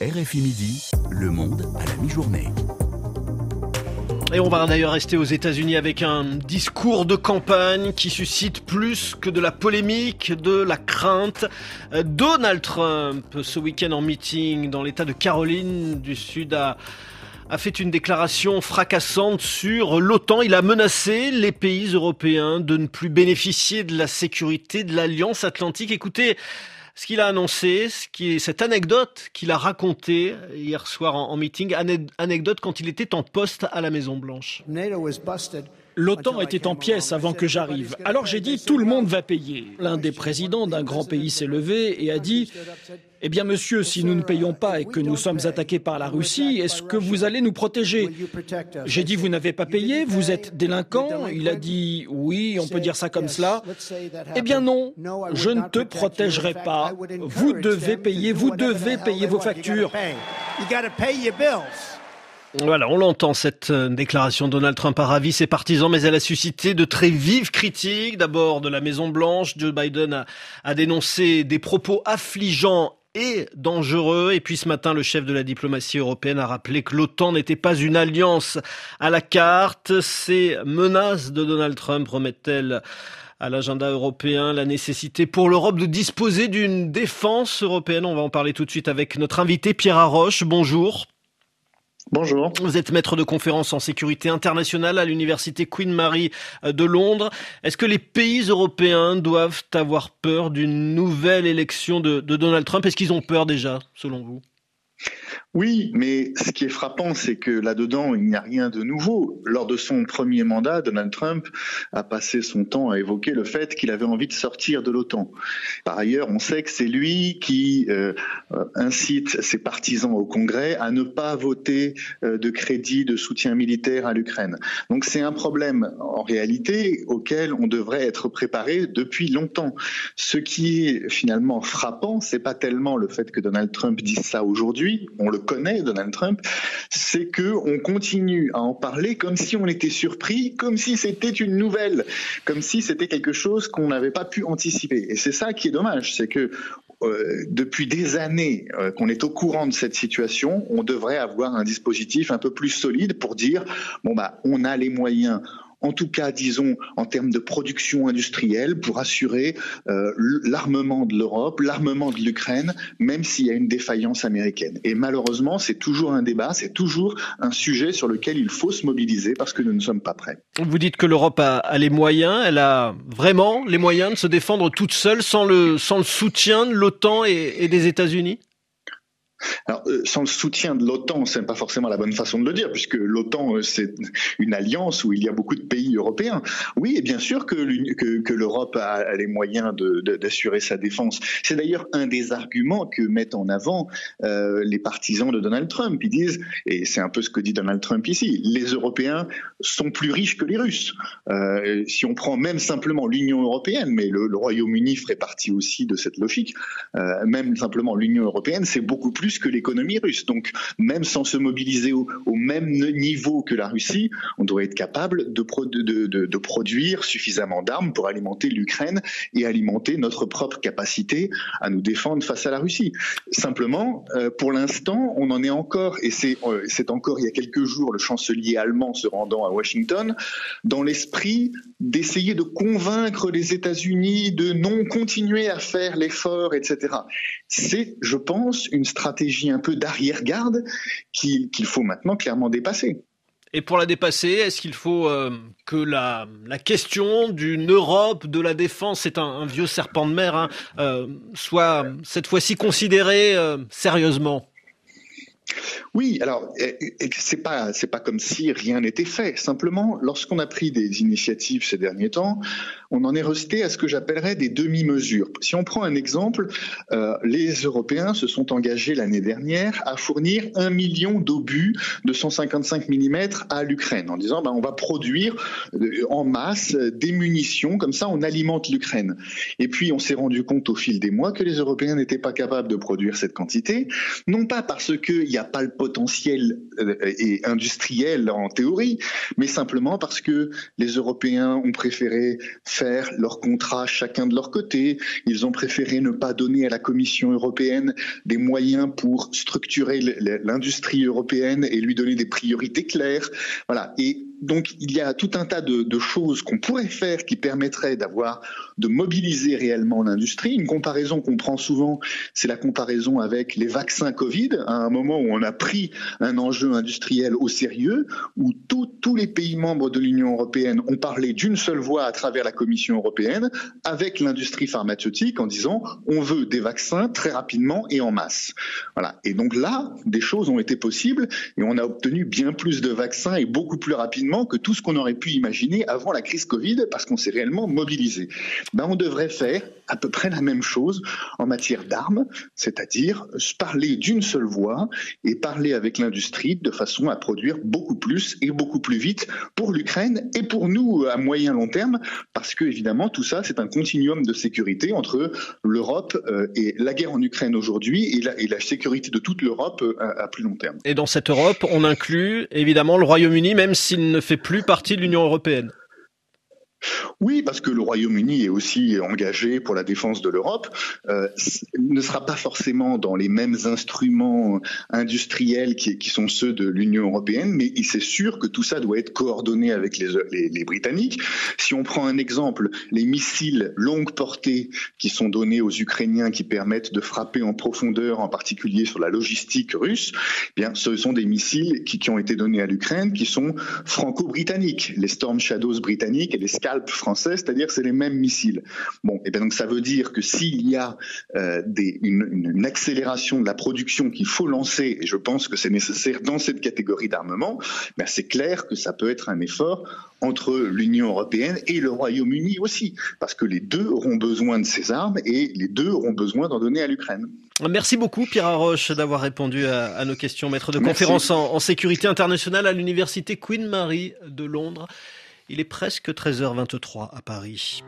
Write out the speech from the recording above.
RFI Midi, Le Monde à la mi-journée. Et on va d'ailleurs rester aux États-Unis avec un discours de campagne qui suscite plus que de la polémique, de la crainte. Donald Trump, ce week-end en meeting dans l'État de Caroline du Sud, a, a fait une déclaration fracassante sur l'OTAN. Il a menacé les pays européens de ne plus bénéficier de la sécurité de l'Alliance Atlantique. Écoutez, ce qu'il a annoncé, cette anecdote qu'il a racontée hier soir en, meeting, anecdote quand il était en poste à la Maison Blanche. L'OTAN était en pièces avant que j'arrive. Alors j'ai dit tout le monde va payer. L'un des présidents d'un grand pays s'est levé et a dit eh bien, monsieur, si nous ne payons pas et que nous sommes attaqués par la Russie, est-ce que vous allez nous protéger J'ai dit, vous n'avez pas payé, vous êtes délinquant. Il a dit, oui, on peut dire ça comme cela. Eh bien non, je ne te protégerai pas. Vous devez payer, vous devez payer vos factures. Voilà, on l'entend, cette euh, déclaration. Donald Trump a ravi ses partisans, mais elle a suscité de très vives critiques. D'abord de la Maison Blanche, Joe Biden a, a dénoncé des propos affligeants et dangereux. Et puis ce matin, le chef de la diplomatie européenne a rappelé que l'OTAN n'était pas une alliance à la carte. Ces menaces de Donald Trump remettent-elles à l'agenda européen la nécessité pour l'Europe de disposer d'une défense européenne? On va en parler tout de suite avec notre invité Pierre Arroche. Bonjour. Bonjour. Vous êtes maître de conférence en sécurité internationale à l'université Queen Mary de Londres. Est-ce que les pays européens doivent avoir peur d'une nouvelle élection de, de Donald Trump? Est-ce qu'ils ont peur déjà, selon vous? Oui, mais ce qui est frappant, c'est que là-dedans, il n'y a rien de nouveau. Lors de son premier mandat, Donald Trump a passé son temps à évoquer le fait qu'il avait envie de sortir de l'OTAN. Par ailleurs, on sait que c'est lui qui euh, incite ses partisans au Congrès à ne pas voter euh, de crédit de soutien militaire à l'Ukraine. Donc c'est un problème en réalité auquel on devrait être préparé depuis longtemps. Ce qui est finalement frappant, c'est pas tellement le fait que Donald Trump dise ça aujourd'hui, on le connaît, Donald Trump, c'est que on continue à en parler comme si on était surpris, comme si c'était une nouvelle, comme si c'était quelque chose qu'on n'avait pas pu anticiper. Et c'est ça qui est dommage, c'est que euh, depuis des années euh, qu'on est au courant de cette situation, on devrait avoir un dispositif un peu plus solide pour dire bon bah on a les moyens en tout cas, disons, en termes de production industrielle, pour assurer euh, l'armement de l'Europe, l'armement de l'Ukraine, même s'il y a une défaillance américaine. Et malheureusement, c'est toujours un débat, c'est toujours un sujet sur lequel il faut se mobiliser parce que nous ne sommes pas prêts. Vous dites que l'Europe a, les moyens, elle a vraiment les moyens de se défendre toute seule sans le, sans le soutien de l'OTAN et des États-Unis? Alors, euh, sans le soutien de l'OTAN, c'est pas forcément la bonne façon de le dire, puisque l'OTAN, euh, c'est une alliance où il y a beaucoup de pays européens. Oui, et bien sûr que, l'Europe a, les moyens d'assurer sa défense. C'est d'ailleurs un des arguments que mettent en avant euh, les partisans de Donald Trump. Ils disent, et c'est un peu ce que dit Donald Trump ici, les Européens sont plus riches que les Russes. si on prend même simplement l'Union européenne, mais le, Royaume-Uni ferait partie aussi de cette logique, même simplement l'Union européenne, c'est beaucoup plus que l'économie russe. Donc, même sans se mobiliser au, même niveau que la Russie, on doit être capable de, de, produire suffisamment d'armes pour alimenter l'Ukraine et alimenter notre propre capacité à nous défendre face à la Russie. Simplement, euh, pour l'instant, on en est encore, et euh, c'est encore il y a quelques jours le chancelier allemand se rendant à Washington, dans l'esprit d'essayer de convaincre les États-Unis de non continuer à faire l'effort, etc. C'est, je pense, une stratégie stratégie un peu d'arrière-garde qu'il faut maintenant clairement dépasser. Et pour la dépasser, est-ce qu'il faut euh, que la, la, question d'une Europe de la défense, c'est un, vieux serpent de mer, hein, euh, soit cette fois-ci considérée euh, sérieusement? Oui, alors c'est pas c'est pas comme si rien n'était fait. Simplement, lorsqu'on a pris des initiatives ces derniers temps, on en est resté à ce que j'appellerais des demi-mesures. Si on prend un exemple, euh, les Européens se sont engagés l'année dernière à fournir un million d'obus de 155 mm à l'Ukraine, en disant ben, on va produire euh, en masse des munitions, comme ça on alimente l'Ukraine. Et puis on s'est rendu compte au fil des mois que les Européens n'étaient pas capables de produire cette quantité, non pas parce qu'il n'y a pas le euh, et industriel en théorie, mais simplement parce que les Européens ont préféré faire leurs contrats chacun de leur côté. Ils ont préféré ne pas donner à la Commission européenne des moyens pour structurer l'industrie européenne et lui donner des priorités claires. Voilà. Et donc il y a tout un tas de, choses qu'on pourrait faire qui permettraient d'avoir de mobiliser réellement l'industrie. Une comparaison qu'on prend souvent, c'est la comparaison avec les vaccins Covid, à un moment où on a pris un enjeu industriel au sérieux, où tous les pays membres de l'Union européenne ont parlé d'une seule voix à travers la Commission européenne avec l'industrie pharmaceutique en disant on veut des vaccins très rapidement et en masse. Voilà. Et donc là, des choses ont été possibles et on a obtenu bien plus de vaccins et beaucoup plus rapidement que tout ce qu'on aurait pu imaginer avant la crise Covid parce qu'on s'est réellement mobilisé. Ben, on devrait faire à peu près la même chose en matière d'armes, c'est-à-dire parler d'une seule voix et parler avec l'industrie de façon à produire beaucoup plus et beaucoup plus vite pour l'Ukraine et pour nous à moyen long terme parce que évidemment tout ça c'est un continuum de sécurité entre l'Europe euh, et la guerre en Ukraine aujourd'hui et la, et la sécurité de toute l'Europe euh, à, à plus long terme. Et dans cette Europe, on inclut évidemment le Royaume-Uni même s'il ne ne fait plus partie de l'Union européenne. Oui, parce que le Royaume-Uni est aussi engagé pour la défense de l'Europe, euh, ne sera pas forcément dans les mêmes instruments industriels qui, sont ceux de l'Union européenne, mais c'est sûr que tout ça doit être coordonné avec les, Britanniques. Si on prend un exemple, les missiles longue portée qui sont donnés aux Ukrainiens qui permettent de frapper en profondeur, en particulier sur la logistique russe, eh bien, ce sont des missiles qui, ont été donnés à l'Ukraine qui sont franco-britanniques, les Storm Shadows britanniques et les Scalp français, c'est-à-dire c'est les mêmes missiles. Bon, et eh bien donc ça veut dire que s'il y a euh, des, une, une, accélération de la production qu'il faut lancer, et je pense que c'est nécessaire dans cette catégorie d'armement, ben c'est clair que ça peut être un effort entre l'Union européenne et le Royaume-Uni aussi, parce que les deux auront besoin de ces armes et les deux auront besoin d'en donner à l'Ukraine. Merci beaucoup Pierre Arroche d'avoir répondu à, à, nos questions, maître de conférence en, en sécurité internationale à l'université Queen Mary de Londres. Il est presque 13h23 à Paris.